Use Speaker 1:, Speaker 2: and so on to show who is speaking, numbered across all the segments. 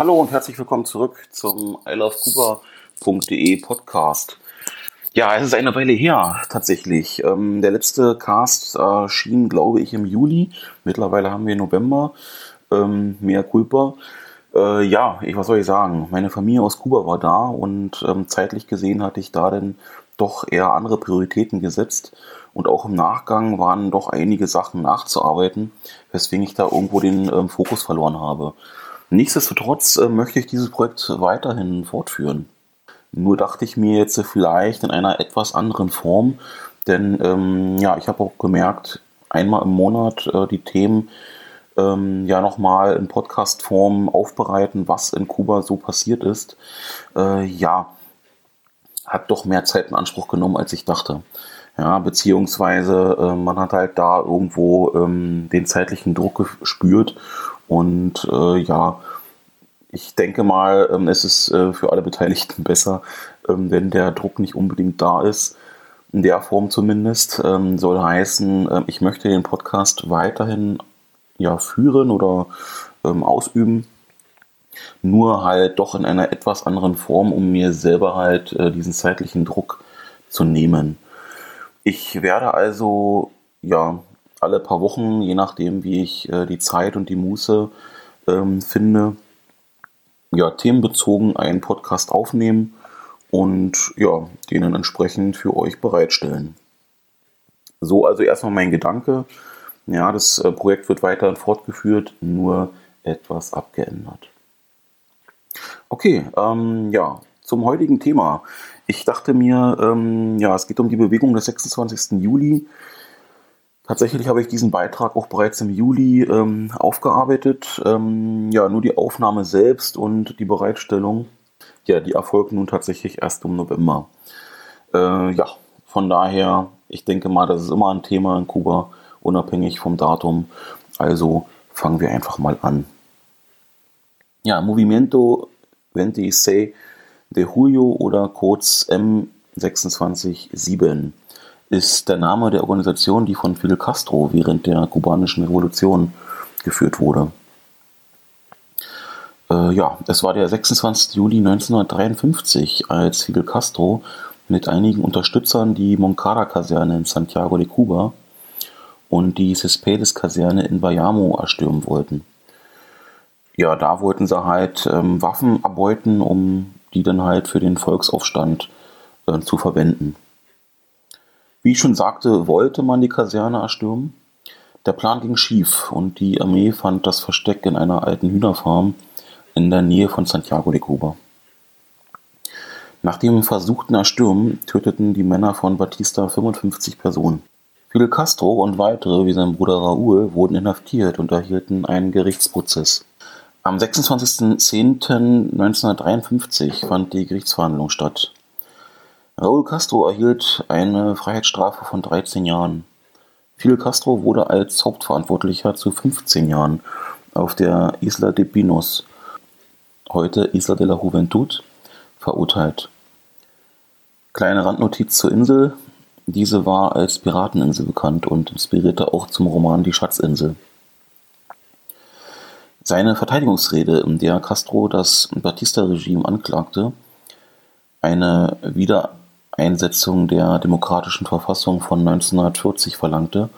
Speaker 1: Hallo und herzlich willkommen zurück zum ilovecuba.de Podcast. Ja, es ist eine Weile her, tatsächlich. Ähm, der letzte Cast erschien, glaube ich, im Juli. Mittlerweile haben wir November. Ähm, mehr Culpa. Äh, ja, ich, was soll ich sagen? Meine Familie aus Kuba war da und ähm, zeitlich gesehen hatte ich da dann doch eher andere Prioritäten gesetzt. Und auch im Nachgang waren doch einige Sachen nachzuarbeiten, weswegen ich da irgendwo den ähm, Fokus verloren habe. Nichtsdestotrotz äh, möchte ich dieses Projekt weiterhin fortführen. Nur dachte ich mir jetzt vielleicht in einer etwas anderen Form, denn ähm, ja, ich habe auch gemerkt, einmal im Monat äh, die Themen ähm, ja nochmal in Podcast-Form aufbereiten, was in Kuba so passiert ist. Äh, ja, hat doch mehr Zeit in Anspruch genommen, als ich dachte. Ja, beziehungsweise äh, man hat halt da irgendwo ähm, den zeitlichen Druck gespürt und äh, ja, ich denke mal, ähm, es ist äh, für alle Beteiligten besser, ähm, wenn der Druck nicht unbedingt da ist. In der Form zumindest. Ähm, soll heißen, äh, ich möchte den Podcast weiterhin ja, führen oder ähm, ausüben. Nur halt doch in einer etwas anderen Form, um mir selber halt äh, diesen zeitlichen Druck zu nehmen. Ich werde also ja alle paar Wochen, je nachdem wie ich äh, die Zeit und die Muße ähm, finde, ja, themenbezogen einen Podcast aufnehmen und ja, den entsprechend für euch bereitstellen. So also erstmal mein Gedanke. Ja, das äh, Projekt wird weiterhin fortgeführt, nur etwas abgeändert. Okay, ähm, ja, zum heutigen Thema. Ich dachte mir, ähm, ja, es geht um die Bewegung des 26. Juli. Tatsächlich habe ich diesen Beitrag auch bereits im Juli ähm, aufgearbeitet. Ähm, ja, nur die Aufnahme selbst und die Bereitstellung, ja, die erfolgt nun tatsächlich erst im November. Äh, ja, von daher, ich denke mal, das ist immer ein Thema in Kuba, unabhängig vom Datum. Also fangen wir einfach mal an. Ja, Movimiento 26 de Julio oder kurz M267 ist der Name der Organisation, die von Fidel Castro während der kubanischen Revolution geführt wurde. Äh, ja, es war der 26. Juli 1953, als Fidel Castro mit einigen Unterstützern die Moncada-Kaserne in Santiago de Cuba und die Cespedes-Kaserne in Bayamo erstürmen wollten. Ja, da wollten sie halt ähm, Waffen erbeuten, um die dann halt für den Volksaufstand äh, zu verwenden. Wie ich schon sagte, wollte man die Kaserne erstürmen. Der Plan ging schief und die Armee fand das Versteck in einer alten Hühnerfarm in der Nähe von Santiago de Cuba. Nach dem versuchten Erstürmen töteten die Männer von Batista 55 Personen. Fidel Castro und weitere, wie sein Bruder Raúl, wurden inhaftiert und erhielten einen Gerichtsprozess. Am 26.10.1953 fand die Gerichtsverhandlung statt. Raúl Castro erhielt eine Freiheitsstrafe von 13 Jahren. Fidel Castro wurde als Hauptverantwortlicher zu 15 Jahren auf der Isla de Pinos, heute Isla de la Juventud, verurteilt. Kleine Randnotiz zur Insel. Diese war als Pirateninsel bekannt und inspirierte auch zum Roman Die Schatzinsel. Seine Verteidigungsrede, in der Castro das Batista-Regime anklagte, eine wieder Einsetzung der demokratischen Verfassung von 1940 verlangte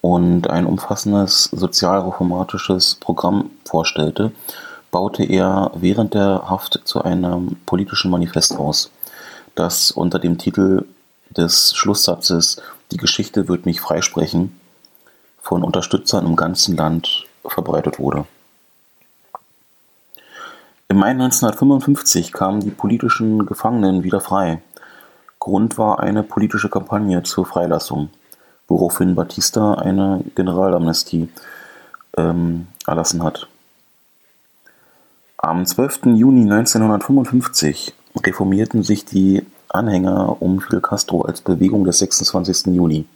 Speaker 1: und ein umfassendes sozialreformatisches Programm vorstellte, baute er während der Haft zu einem politischen Manifest aus, das unter dem Titel des Schlusssatzes Die Geschichte wird mich freisprechen von Unterstützern im ganzen Land verbreitet wurde. Im Mai 1955 kamen die politischen Gefangenen wieder frei. Grund war eine politische Kampagne zur Freilassung, woraufhin Batista eine Generalamnestie ähm, erlassen hat. Am 12. Juni 1955 reformierten sich die Anhänger um Fidel Castro als Bewegung des 26. Juli.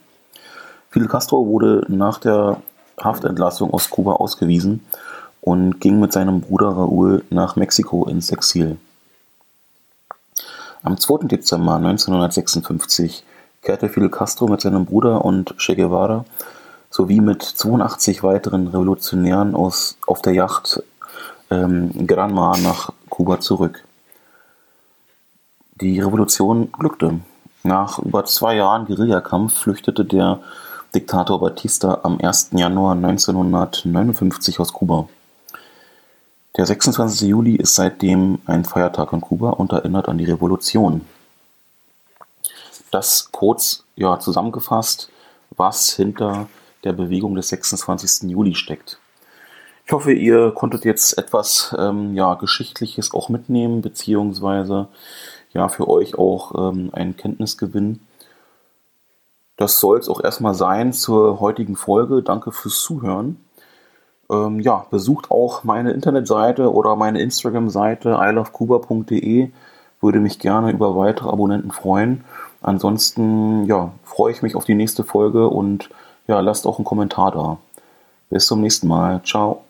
Speaker 1: Fidel Castro wurde nach der Haftentlassung aus Kuba ausgewiesen und ging mit seinem Bruder Raúl nach Mexiko ins Exil. Am 2. Dezember 1956 kehrte Fidel Castro mit seinem Bruder und Che Guevara sowie mit 82 weiteren Revolutionären aus, auf der Yacht ähm, Granma nach Kuba zurück. Die Revolution glückte. Nach über zwei Jahren Guerillakampf flüchtete der Diktator Batista am 1. Januar 1959 aus Kuba. Der 26. Juli ist seitdem ein Feiertag in Kuba und erinnert an die Revolution. Das kurz ja, zusammengefasst, was hinter der Bewegung des 26. Juli steckt. Ich hoffe, ihr konntet jetzt etwas ähm, ja, Geschichtliches auch mitnehmen, beziehungsweise ja, für euch auch ähm, einen Kenntnisgewinn. Das soll es auch erstmal sein zur heutigen Folge. Danke fürs Zuhören. Ähm, ja, besucht auch meine Internetseite oder meine Instagram-Seite ilovecuba.de. Würde mich gerne über weitere Abonnenten freuen. Ansonsten ja, freue ich mich auf die nächste Folge und ja, lasst auch einen Kommentar da. Bis zum nächsten Mal. Ciao.